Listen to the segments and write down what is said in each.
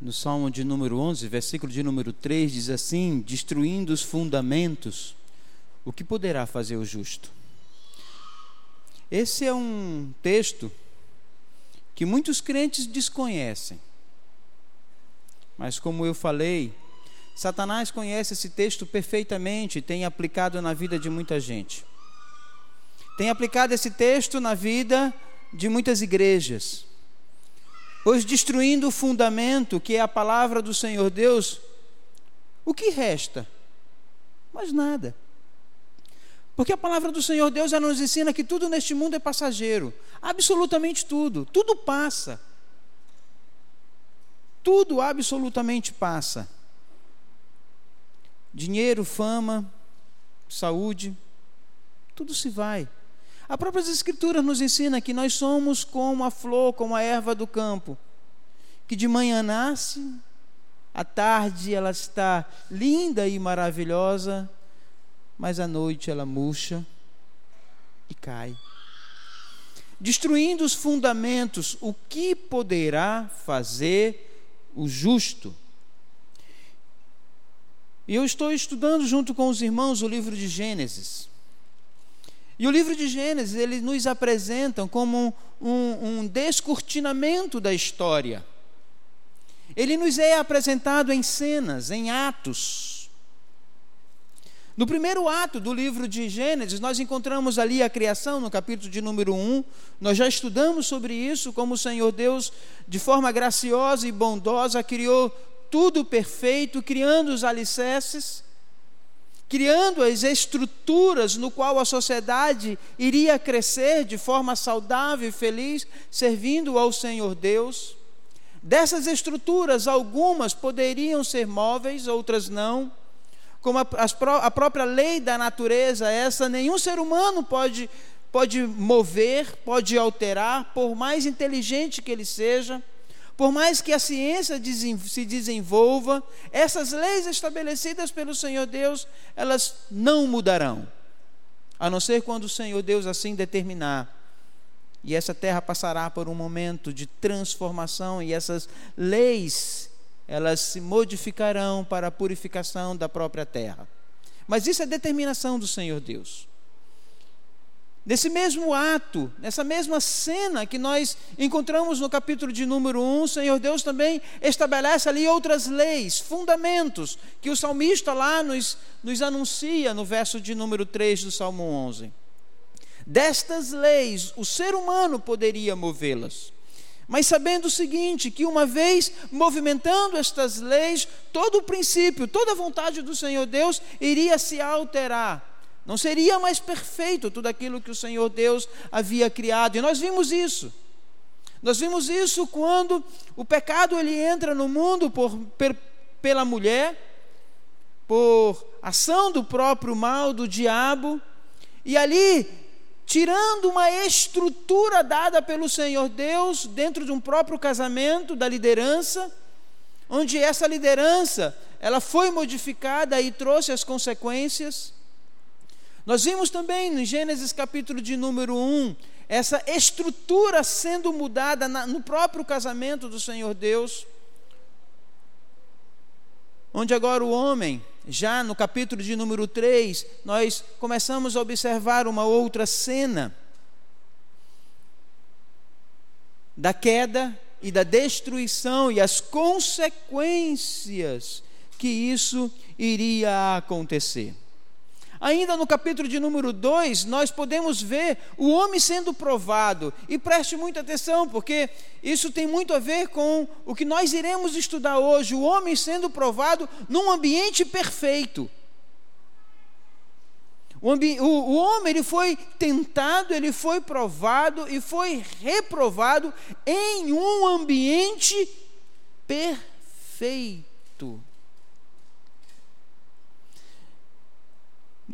no Salmo de número 11, versículo de número 3, diz assim: Destruindo os fundamentos, o que poderá fazer o justo? Esse é um texto que muitos crentes desconhecem. Mas, como eu falei, Satanás conhece esse texto perfeitamente e tem aplicado na vida de muita gente. Tem aplicado esse texto na vida de muitas igrejas. Pois destruindo o fundamento, que é a palavra do Senhor Deus, o que resta? Mas nada. Porque a palavra do Senhor Deus nos ensina que tudo neste mundo é passageiro. Absolutamente tudo. Tudo passa. Tudo absolutamente passa. Dinheiro, fama, saúde, tudo se vai. A própria Escritura nos ensina que nós somos como a flor, como a erva do campo, que de manhã nasce, à tarde ela está linda e maravilhosa, mas à noite ela murcha e cai. Destruindo os fundamentos, o que poderá fazer o justo? E eu estou estudando junto com os irmãos o livro de Gênesis. E o livro de Gênesis, ele nos apresenta como um, um descortinamento da história. Ele nos é apresentado em cenas, em atos. No primeiro ato do livro de Gênesis, nós encontramos ali a criação, no capítulo de número 1. Nós já estudamos sobre isso, como o Senhor Deus, de forma graciosa e bondosa, criou tudo perfeito, criando os alicerces, criando as estruturas no qual a sociedade iria crescer de forma saudável e feliz, servindo ao Senhor Deus. Dessas estruturas, algumas poderiam ser móveis, outras não como a, a própria lei da natureza, essa nenhum ser humano pode, pode mover, pode alterar, por mais inteligente que ele seja, por mais que a ciência se desenvolva, essas leis estabelecidas pelo Senhor Deus, elas não mudarão, a não ser quando o Senhor Deus assim determinar. E essa terra passará por um momento de transformação, e essas leis elas se modificarão para a purificação da própria terra. Mas isso é determinação do Senhor Deus. Nesse mesmo ato, nessa mesma cena que nós encontramos no capítulo de número 1, o Senhor Deus também estabelece ali outras leis, fundamentos, que o salmista lá nos, nos anuncia no verso de número 3 do Salmo 11. Destas leis, o ser humano poderia movê-las. Mas sabendo o seguinte, que uma vez movimentando estas leis, todo o princípio, toda a vontade do Senhor Deus iria se alterar. Não seria mais perfeito tudo aquilo que o Senhor Deus havia criado. E nós vimos isso. Nós vimos isso quando o pecado ele entra no mundo por, per, pela mulher, por ação do próprio mal do diabo, e ali tirando uma estrutura dada pelo Senhor Deus dentro de um próprio casamento da liderança, onde essa liderança ela foi modificada e trouxe as consequências. Nós vimos também no Gênesis capítulo de número 1, essa estrutura sendo mudada no próprio casamento do Senhor Deus, onde agora o homem já no capítulo de número 3, nós começamos a observar uma outra cena da queda e da destruição e as consequências que isso iria acontecer. Ainda no capítulo de número 2, nós podemos ver o homem sendo provado. E preste muita atenção, porque isso tem muito a ver com o que nós iremos estudar hoje: o homem sendo provado num ambiente perfeito. O, o, o, homem ele foi tentado, ele foi provado e foi reprovado em um ambiente perfeito.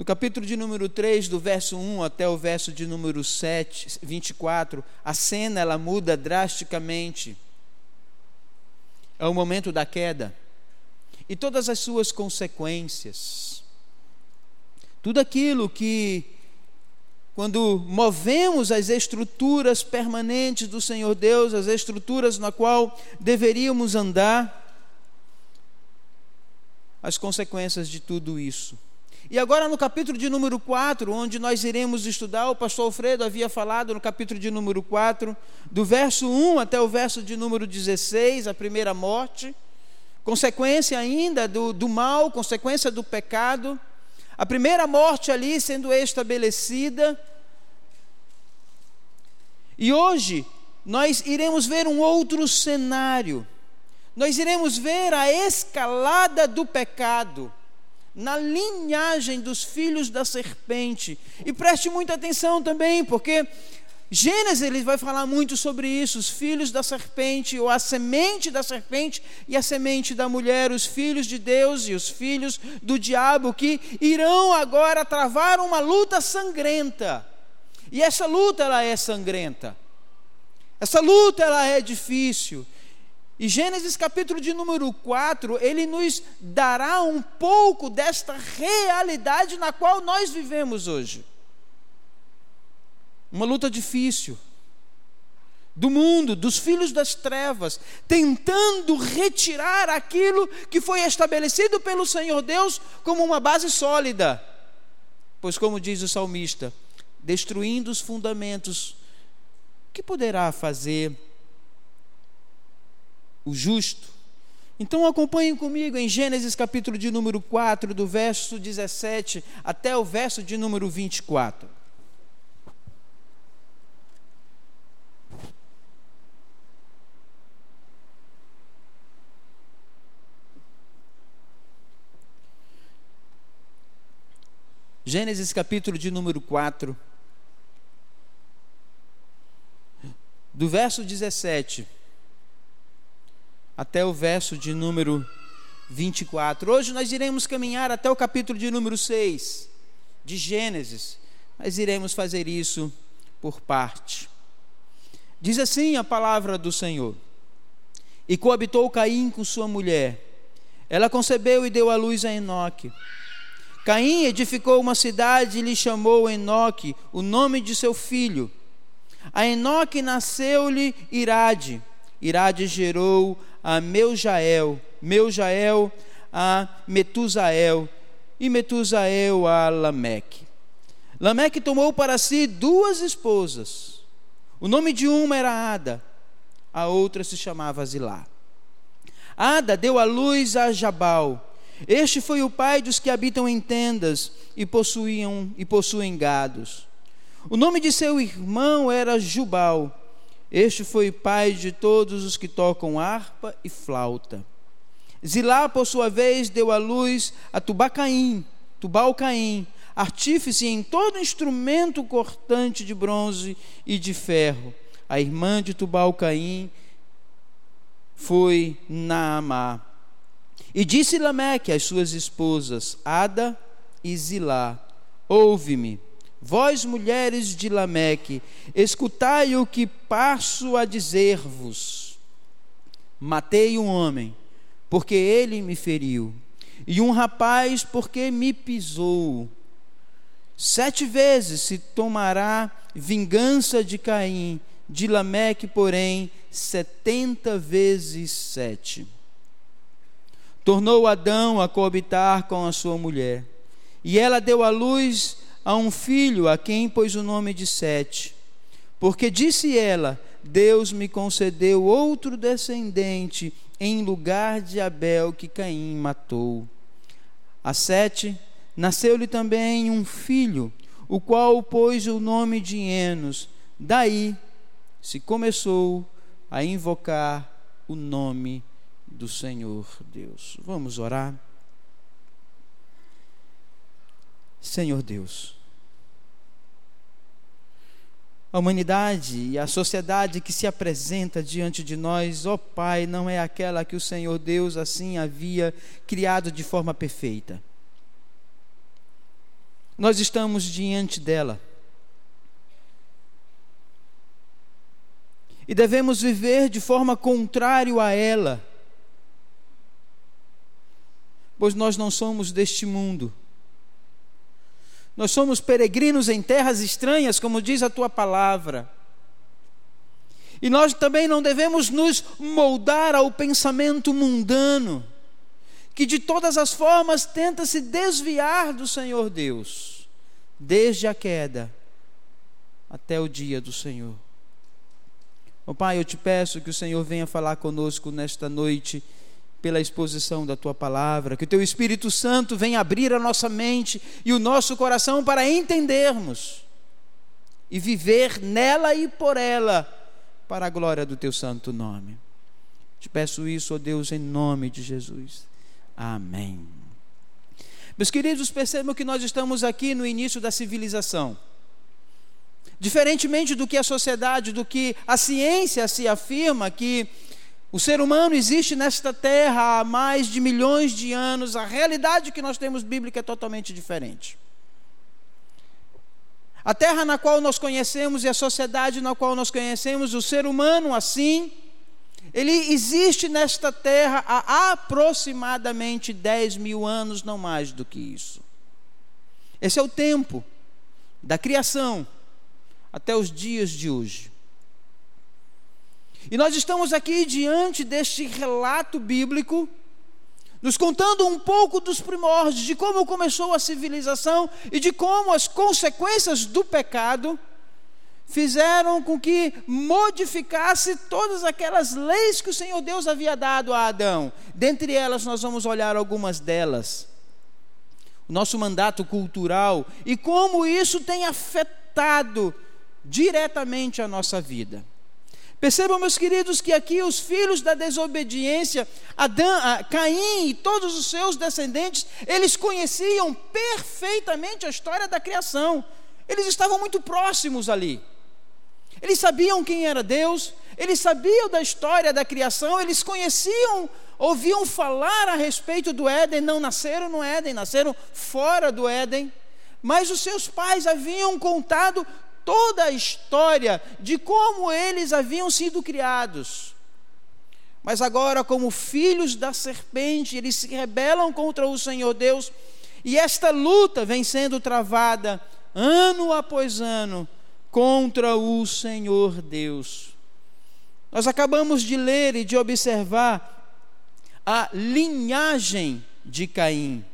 No capítulo de número 3, do verso 1 até o verso de número 7, 24, a cena ela muda drasticamente. É o momento da queda e todas as suas consequências. Tudo aquilo que quando movemos as estruturas permanentes do Senhor Deus, as estruturas na qual deveríamos andar, as consequências de tudo isso. E agora no capítulo de número 4, onde nós iremos estudar, o pastor Alfredo havia falado no capítulo de número 4, do verso 1 até o verso de número 16, a primeira morte, consequência ainda do, do mal, consequência do pecado, a primeira morte ali sendo estabelecida. E hoje nós iremos ver um outro cenário, nós iremos ver a escalada do pecado na linhagem dos filhos da serpente. E preste muita atenção também, porque Gênesis ele vai falar muito sobre isso, os filhos da serpente, ou a semente da serpente e a semente da mulher, os filhos de Deus e os filhos do diabo, que irão agora travar uma luta sangrenta. E essa luta ela é sangrenta. Essa luta ela é difícil. E Gênesis capítulo de número 4, ele nos dará um pouco desta realidade na qual nós vivemos hoje. Uma luta difícil do mundo, dos filhos das trevas, tentando retirar aquilo que foi estabelecido pelo Senhor Deus como uma base sólida. Pois, como diz o salmista, destruindo os fundamentos, que poderá fazer o justo. Então acompanhem comigo em Gênesis capítulo de número 4, do verso 17 até o verso de número 24. Gênesis capítulo de número 4, do verso 17 até o verso de número 24. Hoje nós iremos caminhar até o capítulo de número 6 de Gênesis, mas iremos fazer isso por parte. Diz assim a palavra do Senhor: E coabitou Caim com sua mulher. Ela concebeu e deu à luz a Enoque. Caim edificou uma cidade e lhe chamou Enoque, o nome de seu filho. A Enoque nasceu-lhe Irade. Irade gerou a Meujael, Meujael a Metusael e Metusael a Lameque. Lameque tomou para si duas esposas. O nome de uma era Ada, a outra se chamava Zilá. Ada deu à luz a Jabal. Este foi o pai dos que habitam em tendas e possuíam e possuem gados. O nome de seu irmão era Jubal. Este foi pai de todos os que tocam harpa e flauta. Zilá, por sua vez, deu à luz a Tubacaim, Tubalcaim, artífice em todo instrumento cortante de bronze e de ferro. A irmã de Tubalcaim foi Naamá. E disse Lameque às suas esposas, Ada e Zilá: Ouve-me Vós, mulheres de Lameque, escutai o que passo a dizer-vos. Matei um homem, porque ele me feriu, e um rapaz, porque me pisou. Sete vezes se tomará vingança de Caim, de Lameque, porém, setenta vezes sete. Tornou Adão a coabitar com a sua mulher, e ela deu à luz a um filho a quem pôs o nome de Sete. Porque disse ela: Deus me concedeu outro descendente em lugar de Abel que Caim matou. A Sete nasceu-lhe também um filho, o qual pôs o nome de Enos. Daí se começou a invocar o nome do Senhor Deus. Vamos orar. Senhor Deus. A humanidade e a sociedade que se apresenta diante de nós, ó Pai, não é aquela que o Senhor Deus assim havia criado de forma perfeita. Nós estamos diante dela. E devemos viver de forma contrária a ela, pois nós não somos deste mundo nós somos peregrinos em terras estranhas, como diz a tua palavra. E nós também não devemos nos moldar ao pensamento mundano, que de todas as formas tenta se desviar do Senhor Deus, desde a queda até o dia do Senhor. Oh, Pai, eu te peço que o Senhor venha falar conosco nesta noite pela exposição da tua palavra, que o teu Espírito Santo venha abrir a nossa mente e o nosso coração para entendermos e viver nela e por ela, para a glória do teu santo nome. Te peço isso, ó Deus, em nome de Jesus. Amém. Meus queridos, percebam que nós estamos aqui no início da civilização. Diferentemente do que a sociedade, do que a ciência se afirma, que o ser humano existe nesta terra há mais de milhões de anos, a realidade que nós temos bíblica é totalmente diferente. A terra na qual nós conhecemos e a sociedade na qual nós conhecemos, o ser humano assim, ele existe nesta terra há aproximadamente 10 mil anos, não mais do que isso. Esse é o tempo da criação até os dias de hoje. E nós estamos aqui diante deste relato bíblico, nos contando um pouco dos primórdios, de como começou a civilização e de como as consequências do pecado fizeram com que modificasse todas aquelas leis que o Senhor Deus havia dado a Adão. Dentre elas, nós vamos olhar algumas delas. O nosso mandato cultural e como isso tem afetado diretamente a nossa vida. Percebam, meus queridos, que aqui os filhos da desobediência, Adão, Caim e todos os seus descendentes, eles conheciam perfeitamente a história da criação. Eles estavam muito próximos ali. Eles sabiam quem era Deus, eles sabiam da história da criação, eles conheciam, ouviam falar a respeito do Éden, não nasceram no Éden, nasceram fora do Éden. Mas os seus pais haviam contado toda a história de como eles haviam sido criados. Mas agora, como filhos da serpente, eles se rebelam contra o Senhor Deus, e esta luta vem sendo travada ano após ano contra o Senhor Deus. Nós acabamos de ler e de observar a linhagem de Caim.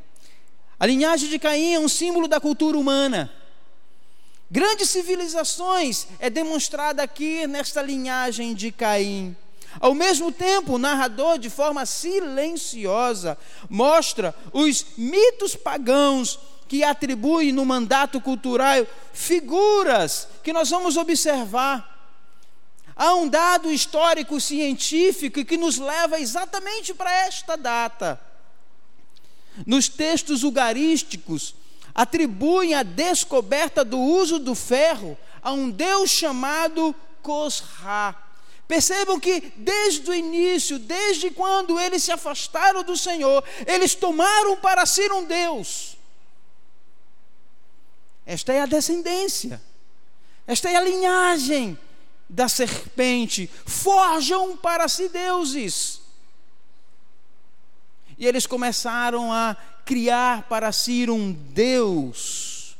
A linhagem de Caim é um símbolo da cultura humana. Grandes civilizações é demonstrada aqui nesta linhagem de Caim. Ao mesmo tempo, o narrador, de forma silenciosa, mostra os mitos pagãos que atribui no mandato cultural figuras que nós vamos observar. Há um dado histórico científico que nos leva exatamente para esta data. Nos textos ugarísticos, atribuem a descoberta do uso do ferro a um deus chamado Cosra. Percebam que desde o início, desde quando eles se afastaram do Senhor, eles tomaram para si um Deus. Esta é a descendência, esta é a linhagem da serpente. Forjam para si deuses. E eles começaram a criar para si um Deus,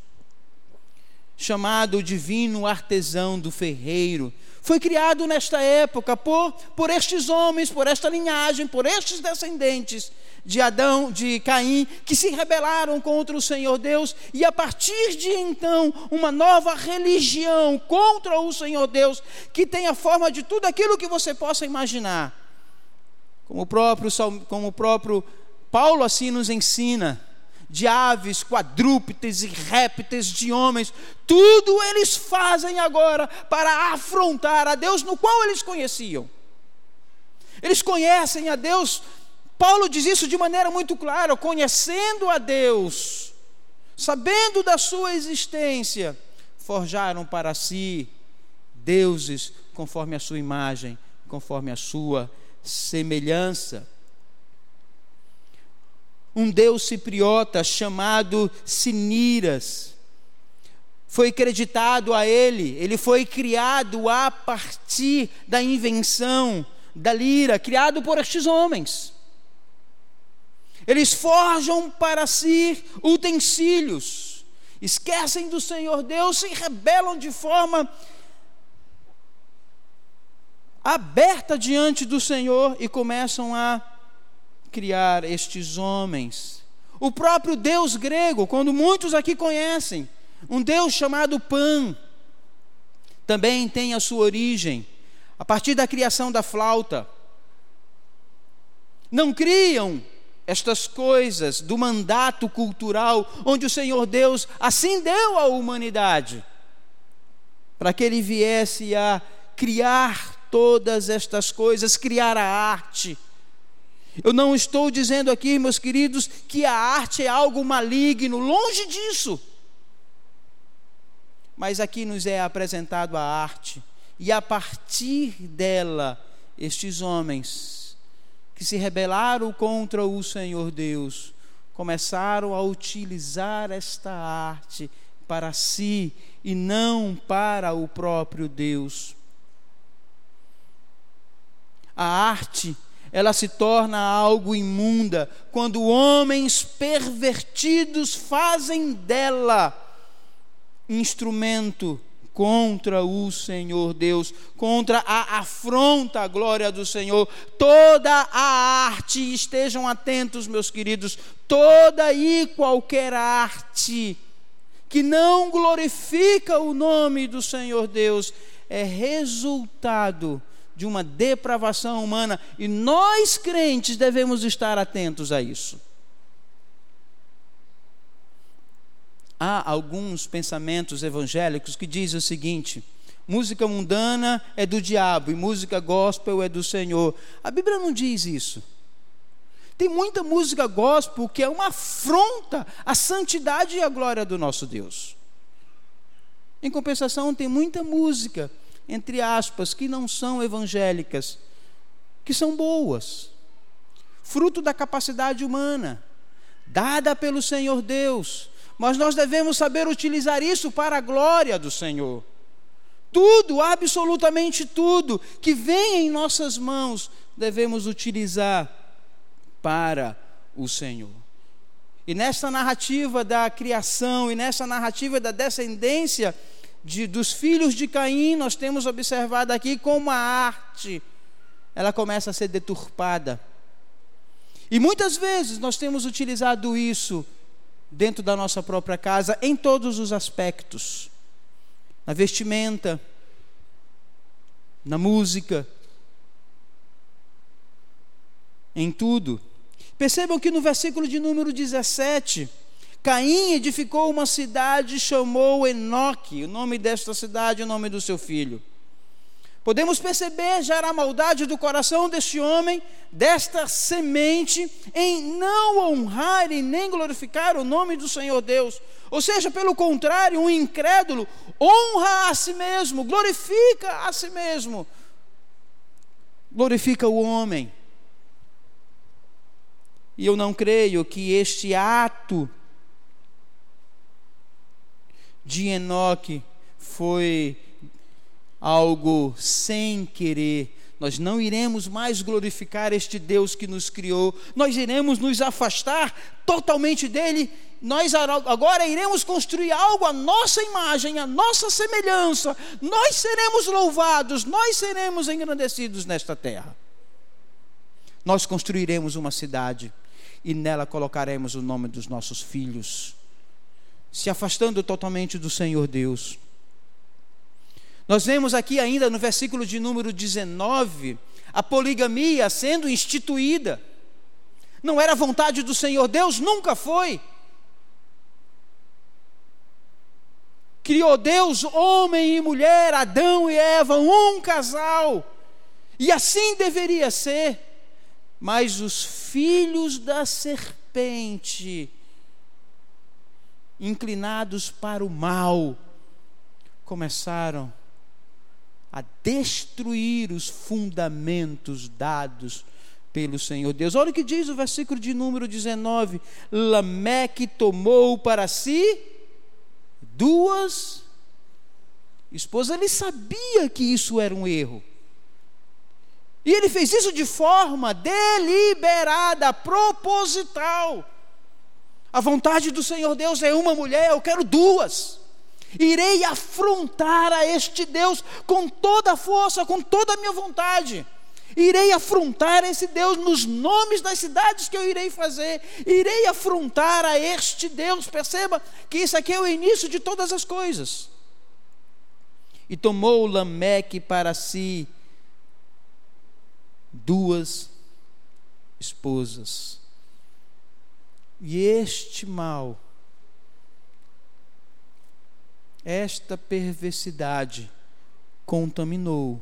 chamado divino artesão do ferreiro. Foi criado nesta época por, por estes homens, por esta linhagem, por estes descendentes de Adão, de Caim, que se rebelaram contra o Senhor Deus, e a partir de então, uma nova religião contra o Senhor Deus, que tem a forma de tudo aquilo que você possa imaginar. Como o próprio, como o próprio Paulo assim nos ensina de aves, quadrúpedes e répteis, de homens, tudo eles fazem agora para afrontar a Deus no qual eles conheciam. Eles conhecem a Deus, Paulo diz isso de maneira muito clara, conhecendo a Deus, sabendo da sua existência, forjaram para si deuses conforme a sua imagem, conforme a sua semelhança um deus cipriota chamado Siniras. Foi creditado a ele, ele foi criado a partir da invenção da lira, criado por estes homens. Eles forjam para si utensílios, esquecem do Senhor Deus, se rebelam de forma aberta diante do Senhor e começam a criar estes homens. O próprio Deus grego, quando muitos aqui conhecem, um Deus chamado Pan, também tem a sua origem a partir da criação da flauta. Não criam estas coisas do mandato cultural onde o Senhor Deus assim deu à humanidade, para que ele viesse a criar todas estas coisas, criar a arte. Eu não estou dizendo aqui, meus queridos, que a arte é algo maligno, longe disso. Mas aqui nos é apresentado a arte, e a partir dela, estes homens que se rebelaram contra o Senhor Deus começaram a utilizar esta arte para si e não para o próprio Deus. A arte, ela se torna algo imunda quando homens pervertidos fazem dela instrumento contra o Senhor Deus, contra a afronta à glória do Senhor. Toda a arte, estejam atentos, meus queridos, toda e qualquer arte que não glorifica o nome do Senhor Deus é resultado de uma depravação humana e nós crentes devemos estar atentos a isso. há alguns pensamentos evangélicos que dizem o seguinte: música mundana é do diabo e música gospel é do Senhor. A Bíblia não diz isso. Tem muita música gospel que é uma afronta à santidade e à glória do nosso Deus. Em compensação, tem muita música, entre aspas, que não são evangélicas, que são boas, fruto da capacidade humana, dada pelo Senhor Deus, mas nós devemos saber utilizar isso para a glória do Senhor. Tudo, absolutamente tudo que vem em nossas mãos, devemos utilizar para o Senhor. E nessa narrativa da criação e nessa narrativa da descendência de, dos filhos de Caim, nós temos observado aqui como a arte ela começa a ser deturpada. E muitas vezes nós temos utilizado isso dentro da nossa própria casa, em todos os aspectos na vestimenta, na música, em tudo. Percebam que no versículo de número 17, Caim edificou uma cidade e chamou Enoque, o nome desta cidade, o nome do seu filho. Podemos perceber já a maldade do coração deste homem, desta semente, em não honrar e nem glorificar o nome do Senhor Deus. Ou seja, pelo contrário, um incrédulo honra a si mesmo, glorifica a si mesmo, glorifica o homem. E eu não creio que este ato de Enoque foi algo sem querer. Nós não iremos mais glorificar este Deus que nos criou, nós iremos nos afastar totalmente dele. Nós agora iremos construir algo à nossa imagem, à nossa semelhança. Nós seremos louvados, nós seremos engrandecidos nesta terra. Nós construiremos uma cidade e nela colocaremos o nome dos nossos filhos, se afastando totalmente do Senhor Deus. Nós vemos aqui ainda no versículo de número 19 a poligamia sendo instituída. Não era vontade do Senhor Deus, nunca foi. Criou Deus homem e mulher, Adão e Eva, um casal. E assim deveria ser. Mas os filhos da serpente, inclinados para o mal, começaram a destruir os fundamentos dados pelo Senhor Deus. Olha o que diz o versículo de número 19: Lameque tomou para si duas esposas. Ele sabia que isso era um erro. E ele fez isso de forma deliberada, proposital. A vontade do Senhor Deus é uma mulher, eu quero duas. Irei afrontar a este Deus com toda a força, com toda a minha vontade. irei afrontar esse Deus nos nomes das cidades que eu irei fazer, irei afrontar a este Deus. Perceba que isso aqui é o início de todas as coisas. E tomou Lameque para si duas esposas. E este mal, esta perversidade, contaminou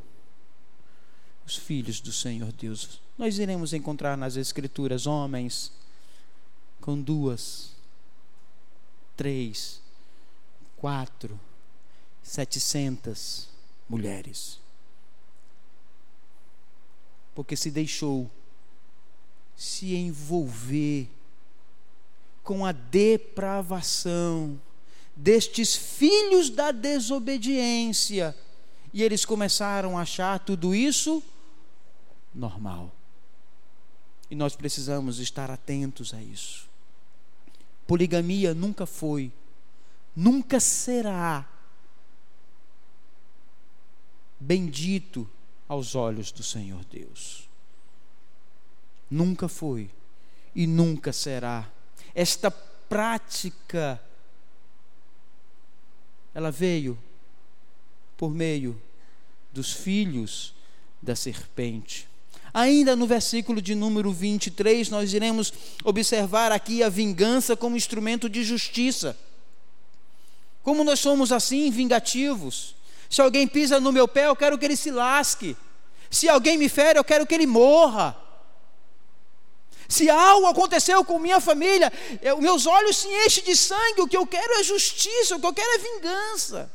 os filhos do Senhor Deus. Nós iremos encontrar nas Escrituras homens com duas, três, quatro, setecentas mulheres. Porque se deixou se envolver com a depravação destes filhos da desobediência e eles começaram a achar tudo isso normal. E nós precisamos estar atentos a isso. Poligamia nunca foi, nunca será bendito aos olhos do Senhor Deus. Nunca foi e nunca será. Esta prática ela veio por meio dos filhos da serpente. Ainda no versículo de número 23, nós iremos observar aqui a vingança como instrumento de justiça. Como nós somos assim, vingativos. Se alguém pisa no meu pé, eu quero que ele se lasque. Se alguém me fere, eu quero que ele morra. Se algo aconteceu com minha família, eu, meus olhos se enchem de sangue, o que eu quero é justiça, o que eu quero é vingança.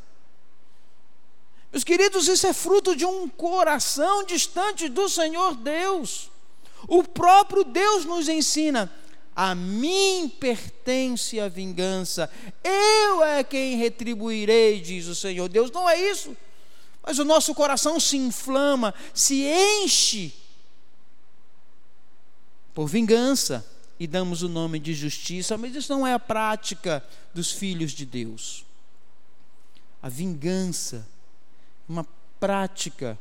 Meus queridos, isso é fruto de um coração distante do Senhor Deus. O próprio Deus nos ensina: a mim pertence a vingança, eu é quem retribuirei, diz o Senhor Deus. Não é isso, mas o nosso coração se inflama, se enche por vingança e damos o nome de justiça, mas isso não é a prática dos filhos de Deus. A vingança uma prática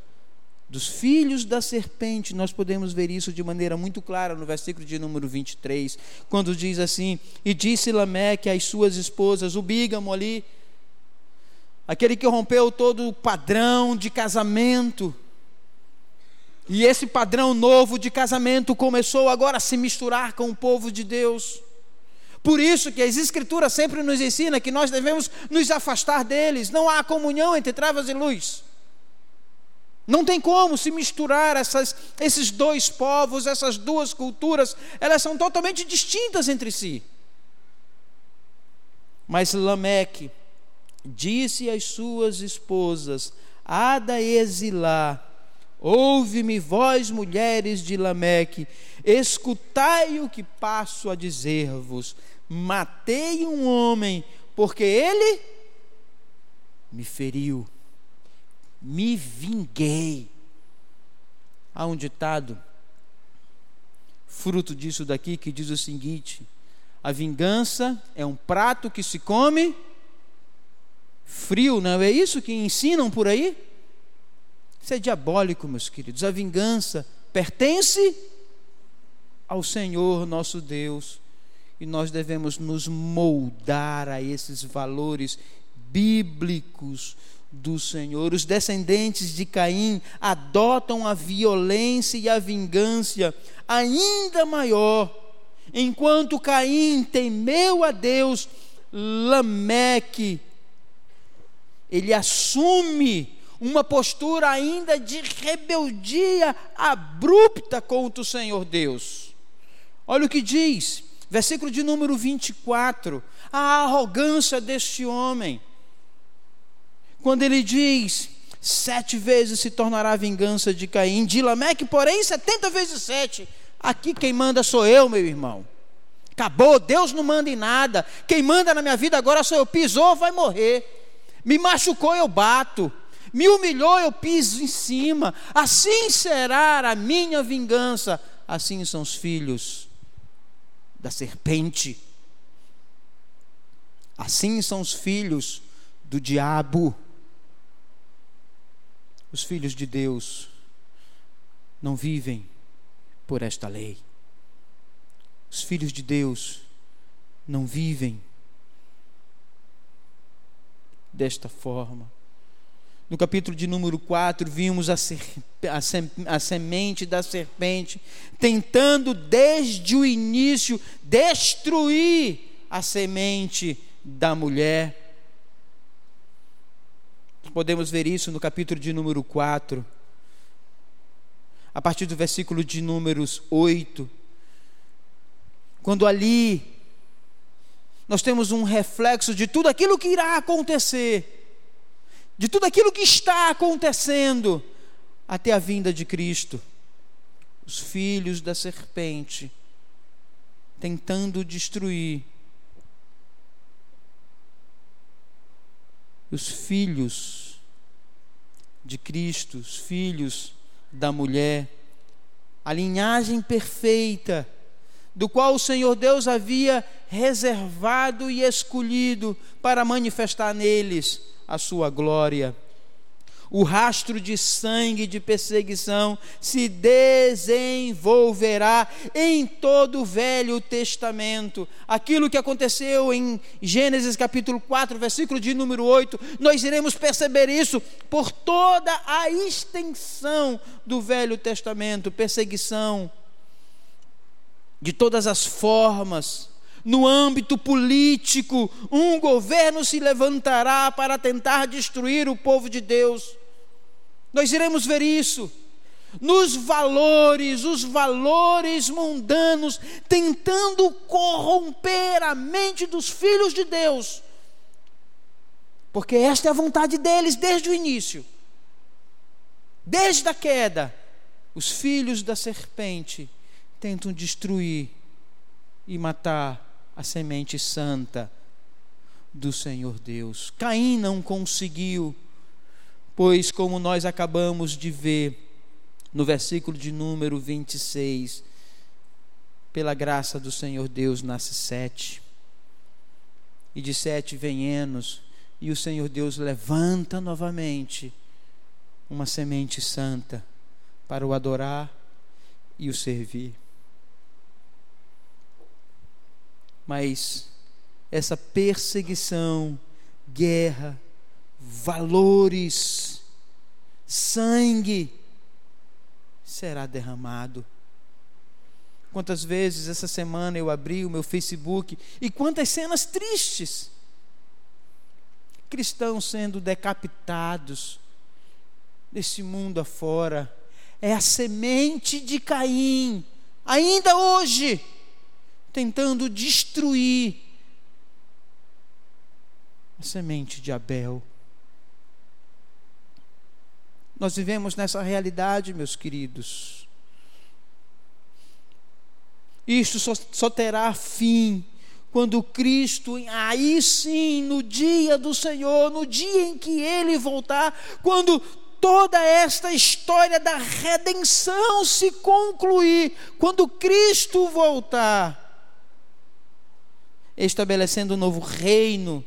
dos filhos da serpente, nós podemos ver isso de maneira muito clara no versículo de número 23, quando diz assim: E disse Lameque às suas esposas, o bígamo ali, aquele que rompeu todo o padrão de casamento, e esse padrão novo de casamento começou agora a se misturar com o povo de Deus. Por isso que as escrituras sempre nos ensinam que nós devemos nos afastar deles. Não há comunhão entre trevas e luz. Não tem como se misturar essas, esses dois povos, essas duas culturas, elas são totalmente distintas entre si. Mas Lameque disse às suas esposas, Ada e Exilá, ouve-me, vós mulheres de Lameque, escutai o que passo a dizer-vos matei um homem, porque ele me feriu, me vinguei. Há um ditado, fruto disso daqui, que diz o seguinte: a vingança é um prato que se come frio, não é isso que ensinam por aí? Isso é diabólico, meus queridos. A vingança pertence ao Senhor nosso Deus e nós devemos nos moldar a esses valores bíblicos do Senhor. Os descendentes de Caim adotam a violência e a vingança ainda maior. Enquanto Caim temeu a Deus, Lameque, ele assume uma postura ainda de rebeldia abrupta contra o Senhor Deus. Olha o que diz, Versículo de número 24. A arrogância deste homem. Quando ele diz: Sete vezes se tornará a vingança de Caim. De Lameque, porém, setenta vezes sete. Aqui quem manda sou eu, meu irmão. Acabou, Deus não manda em nada. Quem manda na minha vida agora sou eu. Pisou, vai morrer. Me machucou, eu bato. Me humilhou, eu piso em cima. Assim será a minha vingança. Assim são os filhos da serpente. Assim são os filhos do diabo. Os filhos de Deus não vivem por esta lei. Os filhos de Deus não vivem desta forma. No capítulo de número 4, vimos a, a, sem, a, semente da serpente tentando desde o início destruir a semente da mulher. Podemos ver isso no capítulo de número 4, a partir do versículo de números 8, quando ali nós temos um reflexo de tudo aquilo que irá acontecer de tudo aquilo que está acontecendo até a vinda de Cristo. Os filhos da serpente tentando destruir os filhos de Cristo, os filhos da mulher, a linhagem perfeita, do qual o Senhor Deus havia reservado e escolhido para manifestar neles a sua glória. O rastro de sangue de perseguição se desenvolverá em todo o Velho Testamento. Aquilo que aconteceu em Gênesis capítulo 4, versículo de número 8, nós iremos perceber isso por toda a extensão do Velho Testamento perseguição de todas as formas no âmbito político, um governo se levantará para tentar destruir o povo de Deus. Nós iremos ver isso. Nos valores, os valores mundanos, tentando corromper a mente dos filhos de Deus, porque esta é a vontade deles desde o início, desde a queda. Os filhos da serpente tentam destruir e matar a semente santa do Senhor Deus. Caim não conseguiu, pois, como nós acabamos de ver no versículo de número 26, pela graça do Senhor Deus nasce sete, e de sete vem Enos, e o Senhor Deus levanta novamente uma semente santa para o adorar e o servir. Mas essa perseguição, guerra, valores, sangue será derramado. Quantas vezes essa semana eu abri o meu Facebook e quantas cenas tristes. Cristãos sendo decapitados desse mundo afora. É a semente de Caim, ainda hoje tentando destruir a semente de Abel. Nós vivemos nessa realidade, meus queridos. Isto só, só, terá fim quando Cristo, aí sim, no dia do Senhor, no dia em que Ele voltar, quando toda esta história da redenção se concluir, quando Cristo voltar estabelecendo um novo reino,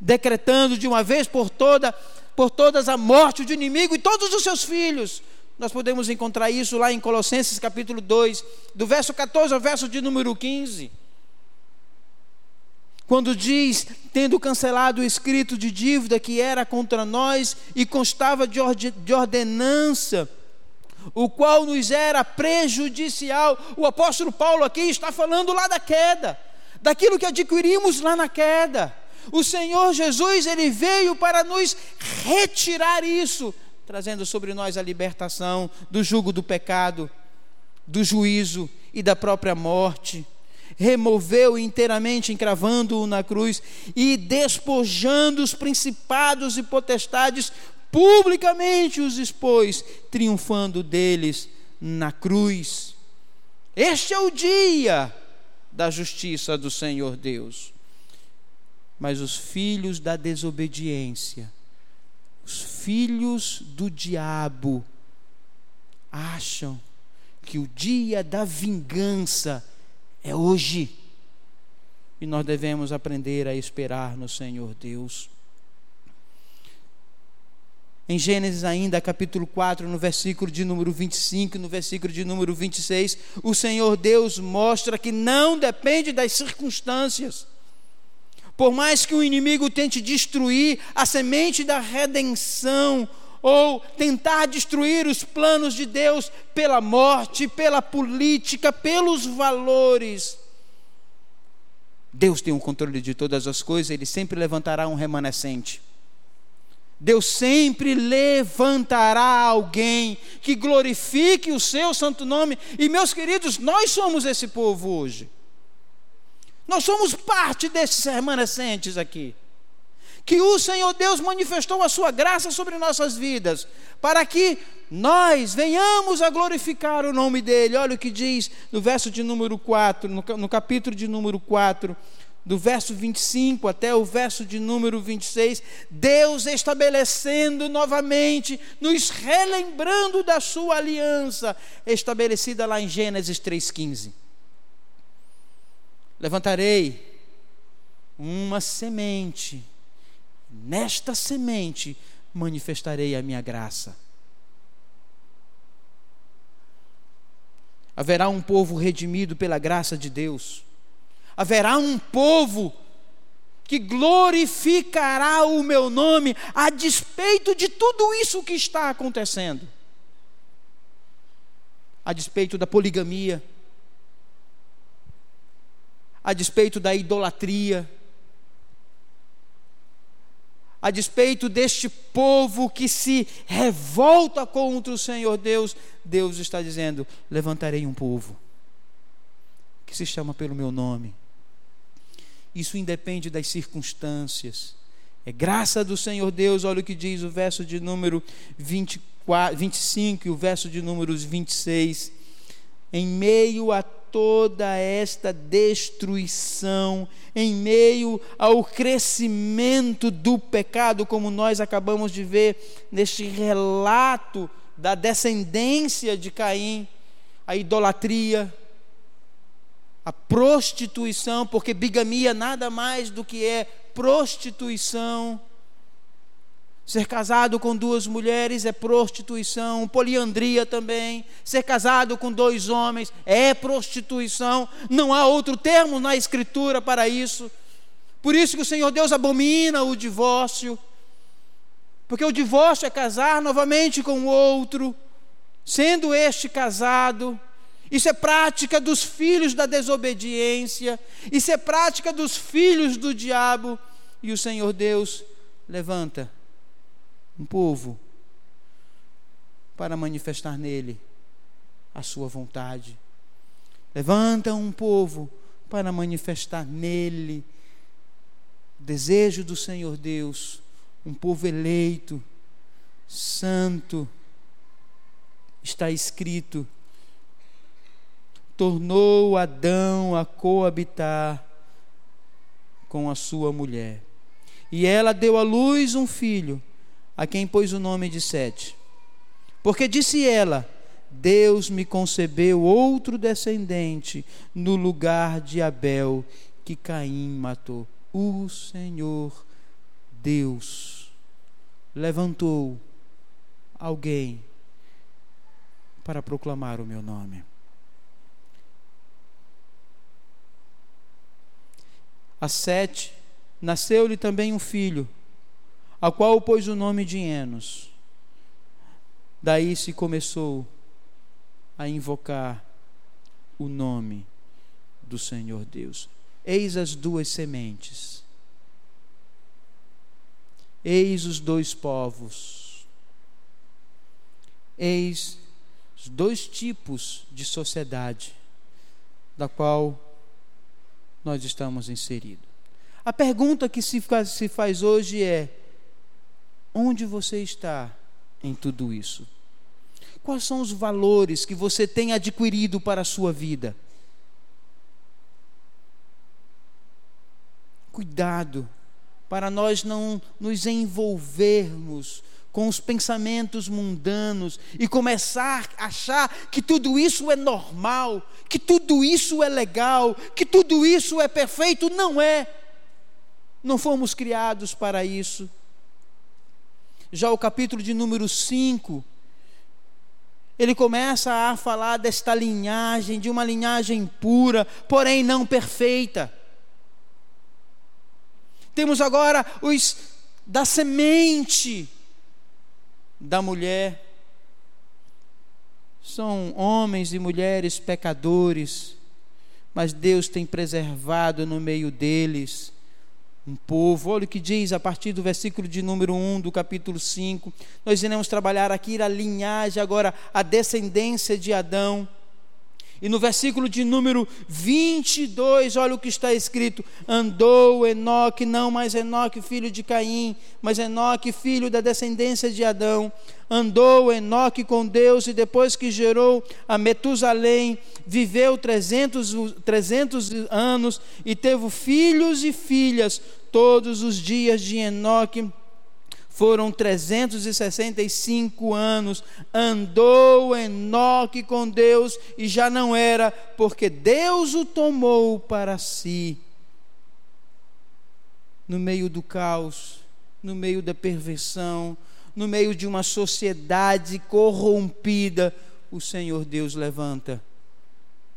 decretando de uma vez por toda, por todas a morte do inimigo e todos os seus filhos. Nós podemos encontrar isso lá em Colossenses capítulo 2, do verso 14 ao verso de número 15. Quando diz, tendo cancelado o escrito de dívida que era contra nós e constava de ordenança, o qual nos era prejudicial. O apóstolo Paulo aqui está falando lá da queda daquilo que adquirimos lá na queda. O Senhor Jesus, ele veio para nos retirar isso, trazendo sobre nós a libertação do jugo do pecado, do juízo e da própria morte. Removeu inteiramente, encravando-o na cruz e despojando os principados e potestades, publicamente os expôs, triunfando deles na cruz. Este é o dia da justiça do Senhor Deus. Mas os filhos da desobediência, os filhos do diabo, acham que o dia da vingança é hoje. E nós devemos aprender a esperar no Senhor Deus. Em Gênesis, ainda, capítulo 4, no versículo de número 25, no versículo de número 26, o Senhor Deus mostra que não depende das circunstâncias. Por mais que o inimigo tente destruir a semente da redenção, ou tentar destruir os planos de Deus pela morte, pela política, pelos valores, Deus tem o controle de todas as coisas, Ele sempre levantará um remanescente. Deus sempre levantará alguém que glorifique o seu santo nome. E meus queridos, nós somos esse povo hoje. Nós somos parte desses remanescentes aqui. Que o Senhor Deus manifestou a sua graça sobre nossas vidas, para que nós venhamos a glorificar o nome dEle. Olha o que diz no verso de número 4, no capítulo de número 4 do verso 25 até o verso de número 26, Deus estabelecendo novamente, nos relembrando da sua aliança, estabelecida lá em Gênesis 3,15. Levantarei uma semente, nesta semente manifestarei a minha graça. Haverá um povo redimido pela graça de Deus haverá um povo que glorificará o meu nome a despeito de tudo isso que está acontecendo. A despeito da poligamia, a despeito da idolatria, a despeito deste povo que se revolta contra o Senhor Deus, Deus está dizendo: levantarei um povo que se chama pelo meu nome isso independe das circunstâncias. É graça do Senhor Deus, olha o que diz o verso de número 24, 25 e o verso de números 26. Em meio a toda esta destruição, em meio ao crescimento do pecado, como nós acabamos de ver neste relato da descendência de Caim, a idolatria, a prostituição, porque bigamia nada mais do que é prostituição. Ser casado com duas mulheres é prostituição, poliandria também. Ser casado com dois homens é prostituição. Não há outro termo na Escritura para isso. Por isso que o Senhor Deus abomina o divórcio. Porque o divórcio é casar novamente com o outro, sendo este casado isso é prática dos filhos da desobediência. Isso é prática dos filhos do diabo. E o Senhor Deus levanta um povo para manifestar nele a sua vontade. Levanta um povo para manifestar nele o desejo do Senhor Deus, um povo eleito, santo. Está escrito tornou Adão a coabitar com a sua mulher. E ela deu à luz um filho, a quem pôs o nome de Sete. Porque disse ela: Deus me concebeu outro descendente no lugar de Abel, que Caim matou. O Senhor Deus levantou alguém para proclamar o meu nome. A Sete, nasceu-lhe também um filho, ao qual pôs o nome de Enos. Daí se começou a invocar o nome do Senhor Deus. Eis as duas sementes. Eis os dois povos. Eis os dois tipos de sociedade da qual nós estamos inseridos. A pergunta que se faz, se faz hoje é: onde você está em tudo isso? Quais são os valores que você tem adquirido para a sua vida? Cuidado para nós não nos envolvermos com os pensamentos mundanos e começar a achar que tudo isso é normal, que tudo isso é legal, que tudo isso é perfeito. Não é. Não fomos criados para isso. Já o capítulo de número 5, ele começa a falar desta linhagem, de uma linhagem pura, porém não perfeita. Temos agora os da semente da mulher. São homens e mulheres pecadores, mas Deus tem preservado no meio deles um povo. Olha o que diz a partir do versículo de número 1 do capítulo 5. Nós iremos trabalhar aqui a linhagem, agora a descendência de Adão. E no versículo de número 22, olha o que está escrito: Andou Enoque, não mais Enoque, filho de Caim, mas Enoque, filho da descendência de Adão. Andou Enoque com Deus e depois que gerou a Metusalém, viveu 300, 300 anos e teve filhos e filhas todos os dias de Enoque foram 365 anos, andou Enoque com Deus e já não era, porque Deus o tomou para si. No meio do caos, no meio da perversão, no meio de uma sociedade corrompida, o Senhor Deus levanta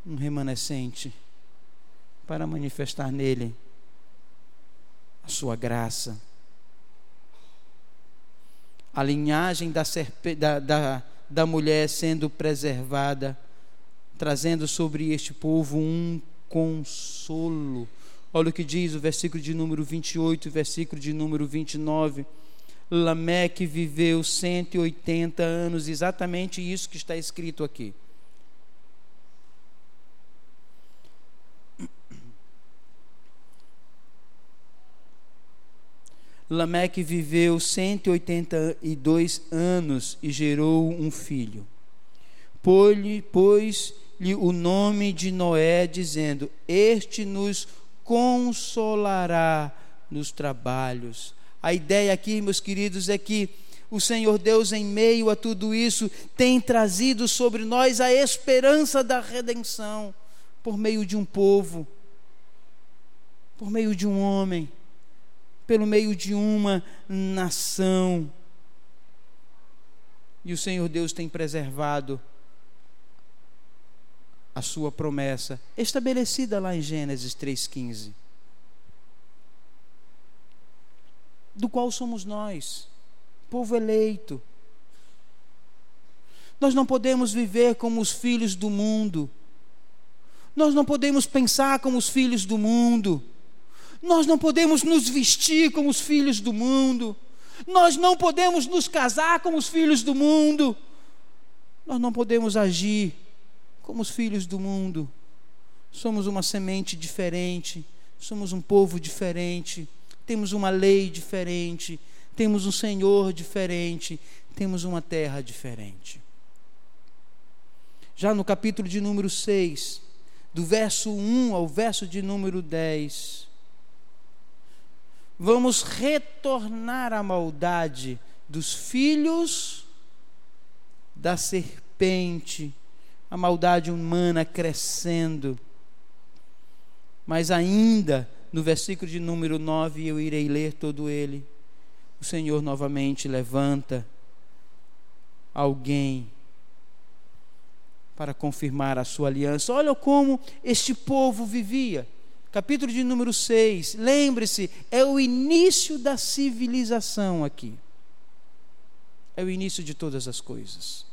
um remanescente para manifestar nele a sua graça a linhagem da, da, da, da mulher sendo preservada, trazendo sobre este povo um consolo. Olha o que diz o versículo de número 28 e versículo de número 29. Lameque viveu 180 anos, exatamente isso que está escrito aqui. Lameque viveu 182 anos e gerou um filho. Pôs-lhe o nome de Noé, dizendo: Este nos consolará nos trabalhos. A ideia aqui, meus queridos, é que o Senhor Deus, em meio a tudo isso, tem trazido sobre nós a esperança da redenção por meio de um povo, por meio de um homem pelo meio de uma nação. E o Senhor Deus tem preservado a sua promessa, estabelecida lá em Gênesis 3,15. Do qual somos nós, povo eleito. Nós não podemos viver como os filhos do mundo. Nós não podemos pensar como os filhos do mundo. Nós não podemos nos vestir como os filhos do mundo. Nós não podemos nos casar como os filhos do mundo. Nós não podemos agir como os filhos do mundo. Somos uma semente diferente, somos um povo diferente, temos uma lei diferente, temos um Senhor diferente, temos uma terra diferente. Já no capítulo de número 6, do verso 1 ao verso de número 10, vamos retornar à maldade dos filhos da serpente, a maldade humana crescendo. Mas ainda, no versículo de número 9, eu irei ler todo ele. O Senhor novamente levanta alguém para confirmar a sua aliança. Olha como este povo vivia capítulo de número 6. Lembre-se, é o início da civilização aqui. É o início de todas as coisas.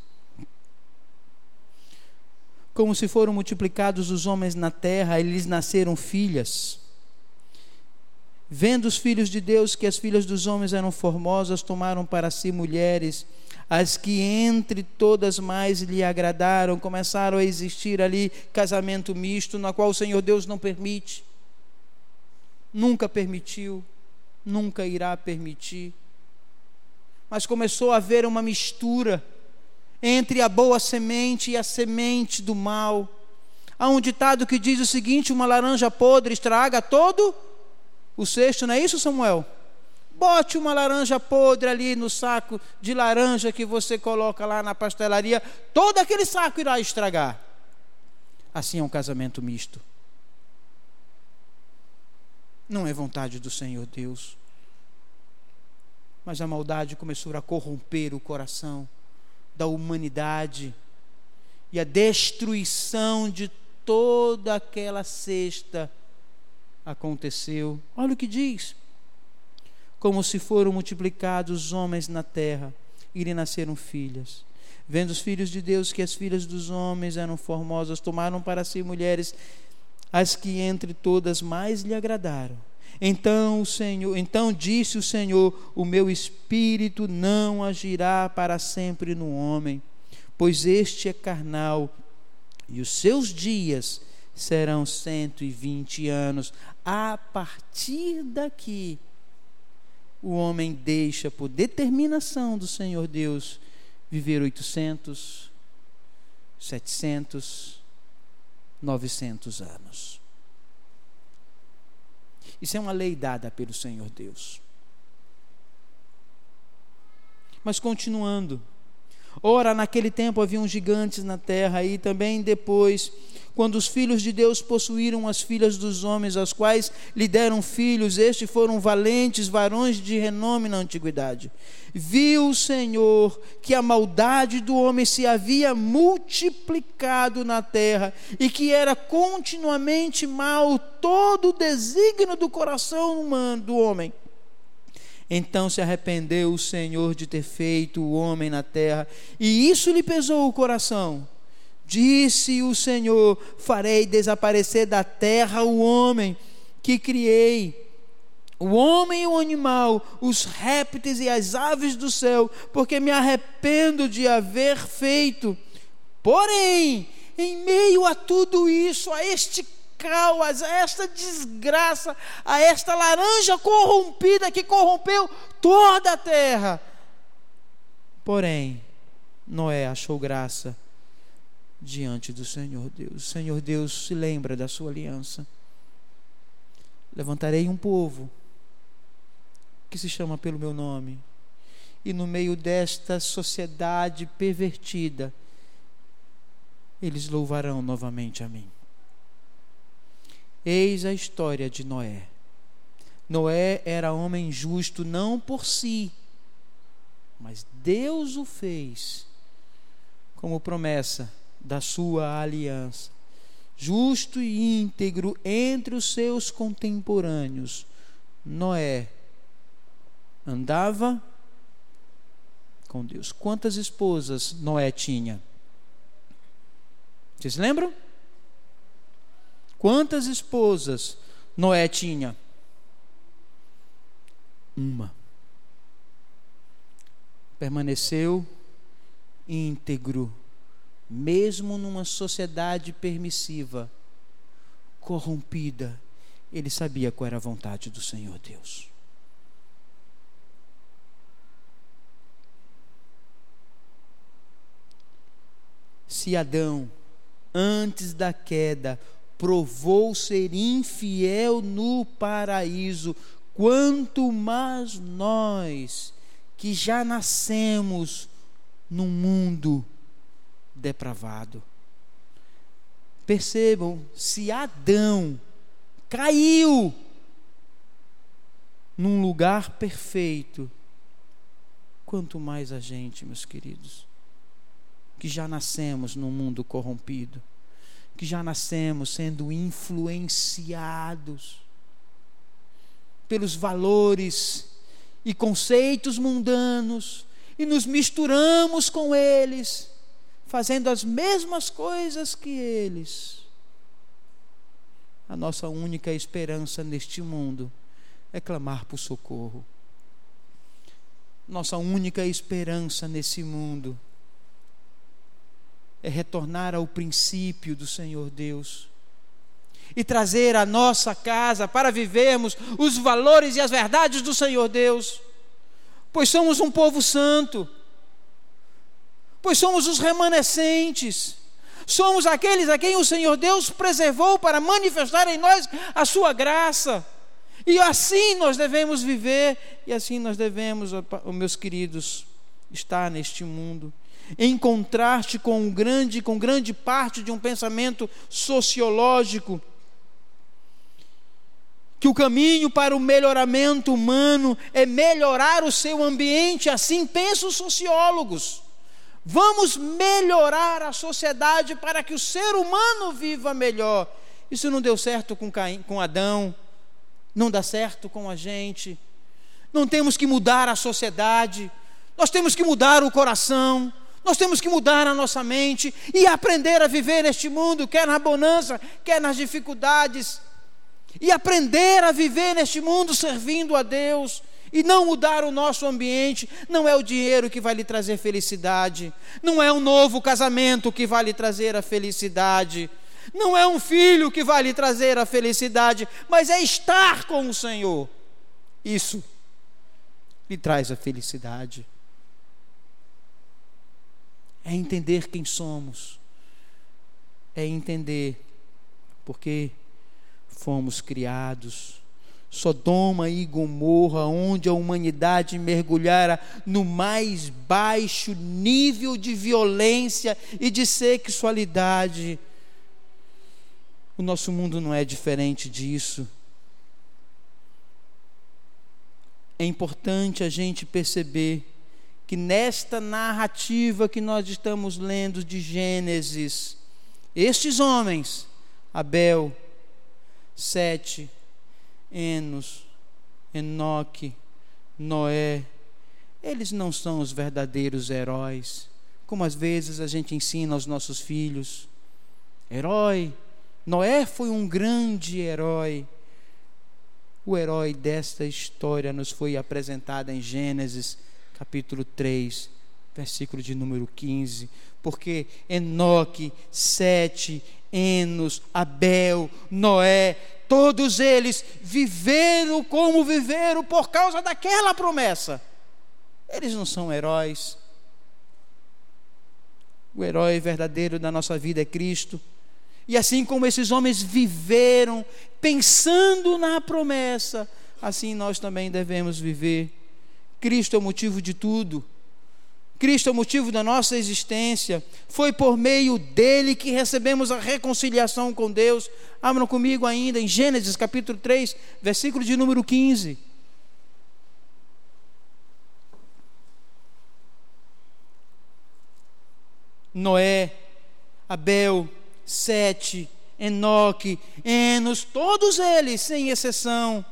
Como se foram multiplicados os homens na terra, eles nasceram filhas. Vendo os filhos de Deus que as filhas dos homens eram formosas, tomaram para si mulheres, as que entre todas mais lhe agradaram, começaram a existir ali casamento misto, na qual o Senhor Deus não permite nunca permitiu, nunca irá permitir. Mas começou a haver uma mistura entre a boa semente e a semente do mal. Há um ditado que diz o seguinte: uma laranja podre estraga todo o cesto, não é isso, Samuel? Bote uma laranja podre ali no saco de laranja que você coloca lá na pastelaria, todo aquele saco irá estragar. Assim é um casamento misto. Não é vontade do Senhor Deus. mas a maldade começou a corromper o coração da humanidade e a destruição de toda aquela cesta aconteceu. Olha o que diz: como se foram multiplicados os homens na terra, e lhe nasceram filhas. Vendo os filhos de Deus que as filhas dos homens eram formosas, tomaram para si mulheres as que entre todas mais lhe agradaram. Então o Senhor, então disse o Senhor: O meu espírito não agirá para sempre no homem, pois este é carnal, e os seus dias serão cento e vinte anos. A partir daqui, o homem deixa, por determinação do Senhor Deus, viver 800, 700, 900 anos. Isso é uma lei dada pelo Senhor Deus. Mas continuando. Ora, naquele tempo haviam gigantes na terra, e também depois, quando os filhos de Deus possuíram as filhas dos homens, as quais lhe deram filhos, estes foram valentes varões de renome na antiguidade. Viu o Senhor que a maldade do homem se havia multiplicado na terra, e que era continuamente mal todo o desígnio do coração humano do homem então se arrependeu o Senhor de ter feito o homem na terra, e isso lhe pesou o coração. Disse o Senhor: Farei desaparecer da terra o homem que criei, o homem e o animal, os répteis e as aves do céu, porque me arrependo de haver feito. Porém, em meio a tudo isso, a este caos, a esta desgraça, a esta laranja corrompida que corrompeu toda a terra. Porém, Noé achou graça diante do Senhor Deus. O Senhor Deus se lembra da sua aliança. Levantarei um povo que se chama pelo meu nome, e no meio desta sociedade pervertida, eles louvarão novamente a mim. Eis a história de Noé. Noé era homem justo não por si, mas Deus o fez como promessa da sua aliança. Justo e íntegro entre os seus contemporâneos, Noé andava com Deus. Quantas esposas Noé tinha? Vocês lembram? Quantas esposas Noé tinha? Uma. Permaneceu íntegro, mesmo numa sociedade permissiva, corrompida, ele sabia qual era a vontade do Senhor Deus. Se Adão, antes da queda, provou ser infiel no paraíso, quanto mais nós que já nascemos num mundo depravado. Percebam, se Adão caiu num lugar perfeito, quanto mais a gente, meus queridos, que já nascemos num mundo corrompido que já nascemos sendo influenciados pelos valores e conceitos mundanos e nos misturamos com eles, fazendo as mesmas coisas que eles. A nossa única esperança neste mundo é clamar por socorro. Nossa única esperança nesse mundo é retornar ao princípio do Senhor Deus e trazer a nossa casa para vivermos os valores e as verdades do Senhor Deus, pois somos um povo santo, pois somos os remanescentes, somos aqueles a quem o Senhor Deus preservou para manifestar em nós a sua graça. E assim nós devemos viver, e assim nós devemos, meus queridos, estar neste mundo em contraste com grande, com grande parte de um pensamento sociológico que o caminho para o melhoramento humano é melhorar o seu ambiente, assim pensam os sociólogos. Vamos melhorar a sociedade para que o ser humano viva melhor. Isso não deu certo com, Caim, com Adão, não dá certo com a gente. Não temos que mudar a sociedade, nós temos que mudar o coração, nós temos que mudar a nossa mente e aprender a viver neste mundo, quer na bonança, quer nas dificuldades, e aprender a viver neste mundo servindo a Deus e não mudar o nosso ambiente. Não é o dinheiro que vai lhe trazer felicidade, não é um novo casamento que vai lhe trazer a felicidade, não é um filho que vai lhe trazer a felicidade, mas é estar com o Senhor. Isso lhe traz a felicidade. É entender quem somos, é entender porque fomos criados. Sodoma e Gomorra, onde a humanidade mergulhara no mais baixo nível de violência e de sexualidade. O nosso mundo não é diferente disso. É importante a gente perceber que nesta narrativa que nós estamos lendo de Gênesis, estes homens, Abel, Sete, Enos, Enoque, Noé, eles não são os verdadeiros heróis, como às vezes a gente ensina aos nossos filhos. Herói, Noé foi um grande herói. O herói desta história nos foi apresentado em Gênesis, capítulo 3, versículo de número 15. Porque Enoque, Sete, Enos, Abel, Noé, todos eles viveram como viveram por causa daquela promessa. Eles não são heróis. O herói verdadeiro da nossa vida é Cristo. E assim como esses homens viveram pensando na promessa, assim nós também devemos viver. Cristo é o motivo de tudo. Cristo é o motivo da nossa existência. Foi por meio dele que recebemos a reconciliação com Deus. Abram comigo ainda em Gênesis capítulo 3, versículo de número 15. Noé, Abel, Sete, Enoque, Enos, todos eles, sem exceção,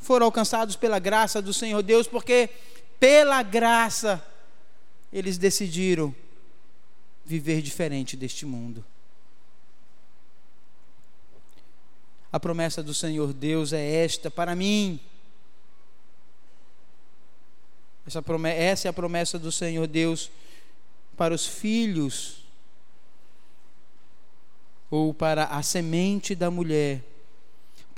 foram alcançados pela graça do Senhor Deus, porque pela graça eles decidiram viver diferente deste mundo. A promessa do Senhor Deus é esta para mim. Essa, promessa, essa é a promessa do Senhor Deus para os filhos ou para a semente da mulher.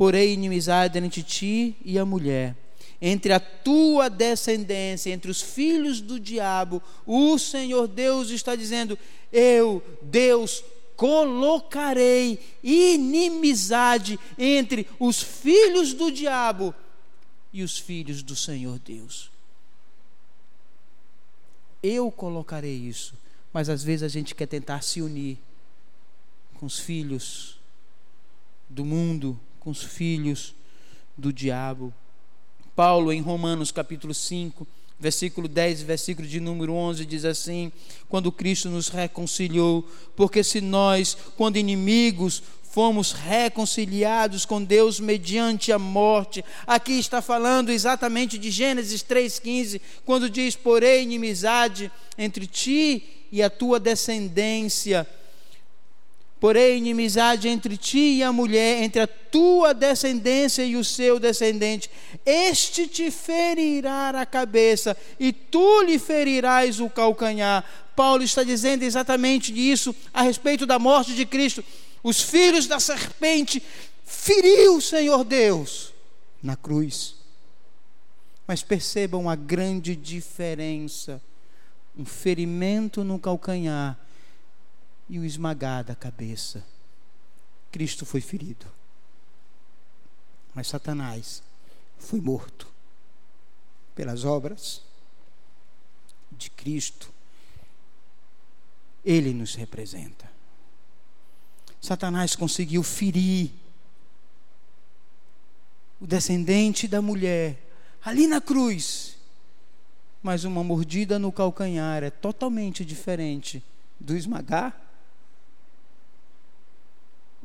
Porém, inimizade entre ti e a mulher, entre a tua descendência, entre os filhos do diabo, o Senhor Deus está dizendo: Eu, Deus, colocarei inimizade entre os filhos do diabo e os filhos do Senhor Deus. Eu colocarei isso, mas às vezes a gente quer tentar se unir com os filhos do mundo, com os filhos do diabo. Paulo, em Romanos capítulo 5, versículo 10, versículo de número 11, diz assim: Quando Cristo nos reconciliou, porque se nós, quando inimigos, fomos reconciliados com Deus mediante a morte. Aqui está falando exatamente de Gênesis 3,15, quando diz: Porém, inimizade entre ti e a tua descendência Porém, inimizade entre ti e a mulher, entre a tua descendência e o seu descendente. Este te ferirá a cabeça e tu lhe ferirás o calcanhar. Paulo está dizendo exatamente isso a respeito da morte de Cristo. Os filhos da serpente feriu o Senhor Deus na cruz. Mas percebam a grande diferença: um ferimento no calcanhar e o esmagar da cabeça. Cristo foi ferido. Mas Satanás foi morto pelas obras de Cristo. Ele nos representa. Satanás conseguiu ferir o descendente da mulher, ali na cruz. Mas uma mordida no calcanhar é totalmente diferente do esmagar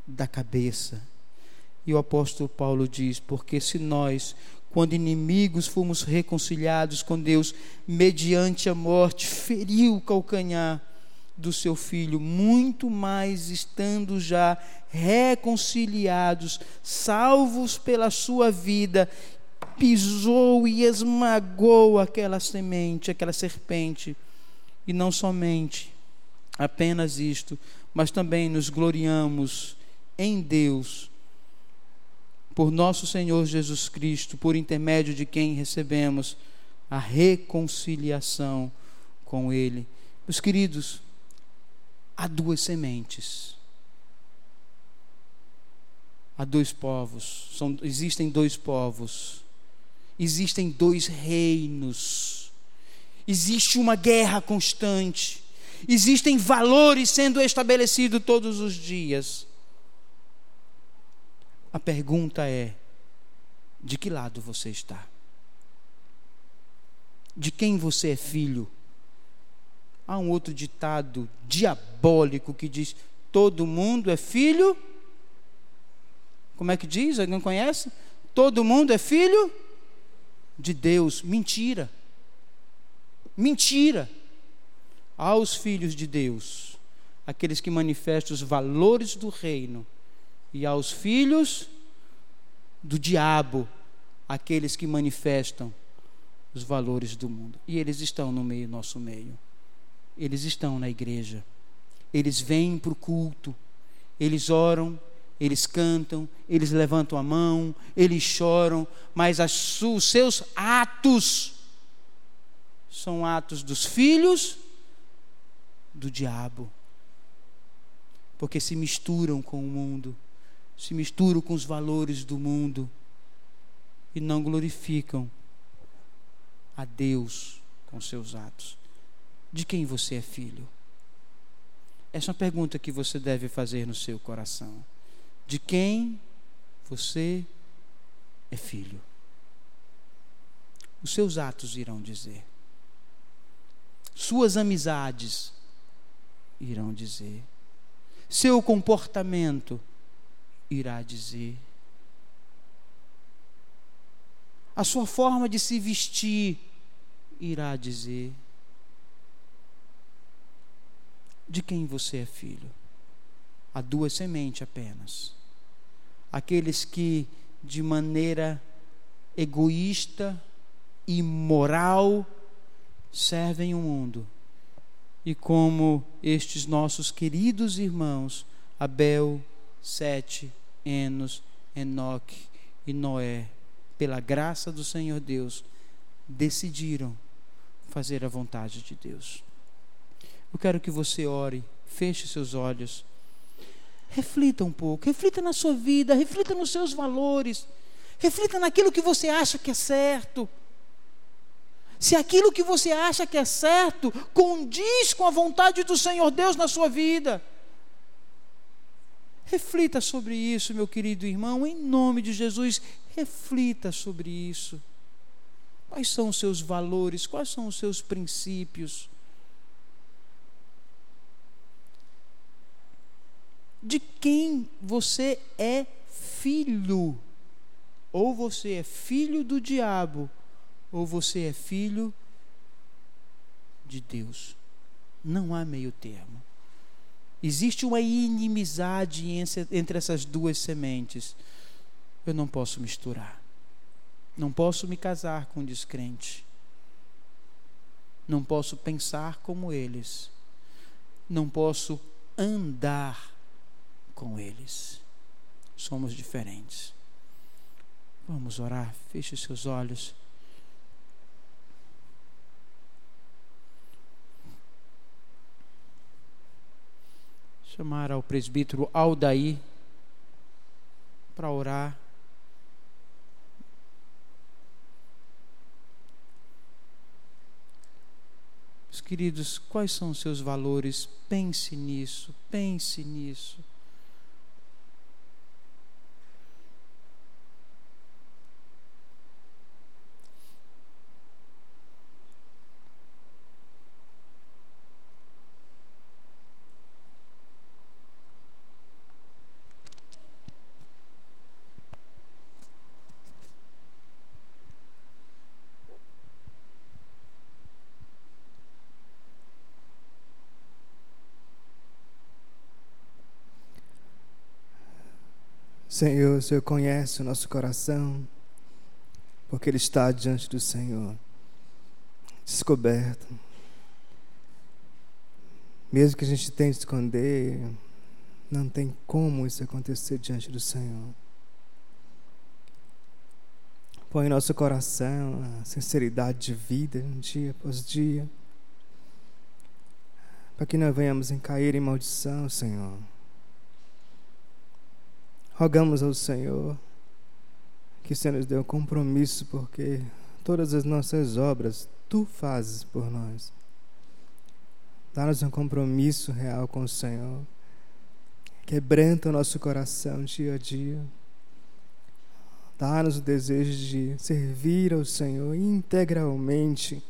da cabeça. E o apóstolo Paulo diz: porque se nós, quando inimigos, fomos reconciliados com Deus mediante a morte, feriu o calcanhar do seu filho, muito mais estando já reconciliados, salvos pela sua vida, pisou e esmagou aquela semente, aquela serpente. E não somente apenas isto, mas também nos gloriamos em Deus, por nosso Senhor Jesus Cristo, por intermédio de quem recebemos a reconciliação com Ele. Meus queridos, há duas sementes. Há dois povos, são, existem dois povos, existem dois reinos, existe uma guerra constante, existem valores sendo estabelecidos todos os dias. A pergunta é: de que lado você está? De quem você é filho? Há um outro ditado diabólico que diz: todo mundo é filho. Como é que diz? Alguém conhece? Todo mundo é filho de Deus. Mentira. Mentira. Aos filhos de Deus, aqueles que manifestam os valores do reino, e aos filhos do diabo, aqueles que manifestam os valores do mundo. E eles estão no meio, nosso meio eles estão na igreja. Eles vêm para o culto, eles oram, eles cantam, eles levantam a mão, eles choram, mas as, os seus atos são atos dos filhos do diabo. Porque se misturam com o mundo, se misturam com os valores do mundo e não glorificam a Deus com seus atos de quem você é filho? Essa é uma pergunta que você deve fazer no seu coração. De quem você é filho? Os seus atos irão dizer. Suas amizades irão dizer. Seu comportamento irá dizer. A sua forma de se vestir irá dizer. de quem você é filho. Há duas sementes apenas. Aqueles que, de maneira egoísta e moral, servem o mundo. E como estes nossos queridos irmãos, Abel, Sete, Enos, Enoque e Noé, pela graça do Senhor Deus, decidiram fazer a vontade de Deus. Eu quero que você ore, feche seus olhos. Reflita um pouco, reflita na sua vida, reflita nos seus valores, reflita naquilo que você acha que é certo. Se aquilo que você acha que é certo condiz com a vontade do Senhor Deus na sua vida. Reflita sobre isso, meu querido irmão, em nome de Jesus, reflita sobre isso. Quais são os seus valores, quais são os seus princípios? de quem você é filho. Ou você é filho do diabo, ou você é filho de Deus. Não há meio termo. Existe uma inimizade entre essas duas sementes. Eu não posso misturar. Não posso me casar com um descrente. Não posso pensar como eles. Não posso andar com eles. Somos diferentes. Vamos orar. Feche seus olhos. Chamar ao presbítero Aldaí para orar. Meus queridos, quais são os seus valores? Pense nisso, pense nisso. Senhor, o Senhor conhece o nosso coração, porque ele está diante do Senhor, descoberto. Mesmo que a gente tente esconder, não tem como isso acontecer diante do Senhor. Põe em nosso coração a sinceridade de vida, dia após dia, para que não venhamos em cair em maldição, Senhor. Rogamos ao Senhor que o Senhor nos dê um compromisso, porque todas as nossas obras tu fazes por nós. Dá-nos um compromisso real com o Senhor. Quebranta o nosso coração dia a dia. Dá-nos o desejo de servir ao Senhor integralmente,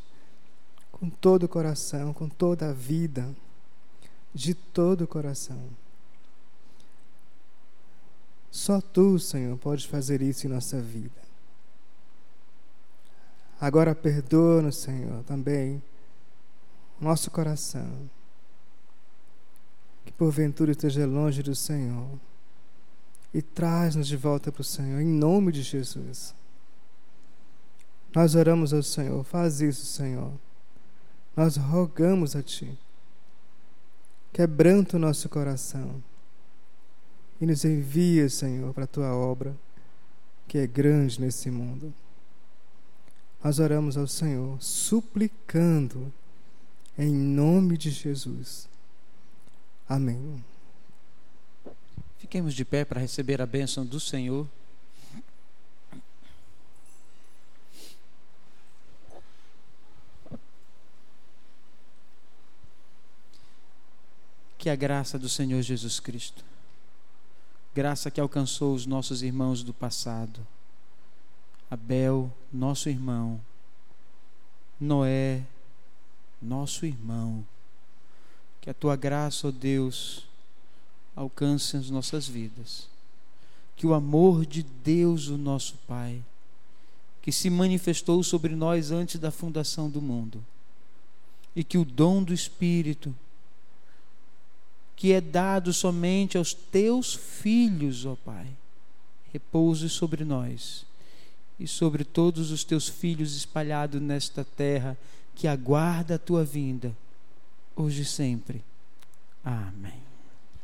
com todo o coração, com toda a vida, de todo o coração. Só tu, Senhor, podes fazer isso em nossa vida. Agora perdoa-nos, Senhor, também nosso coração, que porventura esteja longe do Senhor, e traz-nos de volta para o Senhor, em nome de Jesus. Nós oramos ao Senhor, faz isso, Senhor. Nós rogamos a Ti. Quebranta o nosso coração e nos envia, Senhor, para a tua obra, que é grande nesse mundo. Nós oramos ao Senhor, suplicando em nome de Jesus. Amém. Fiquemos de pé para receber a bênção do Senhor. Que a graça do Senhor Jesus Cristo graça que alcançou os nossos irmãos do passado. Abel, nosso irmão. Noé, nosso irmão. Que a tua graça, ó oh Deus, alcance as nossas vidas. Que o amor de Deus, o nosso Pai, que se manifestou sobre nós antes da fundação do mundo, e que o dom do Espírito, que é dado somente aos teus filhos, ó Pai. Repouse sobre nós e sobre todos os teus filhos espalhados nesta terra, que aguarda a tua vinda, hoje e sempre. Amém.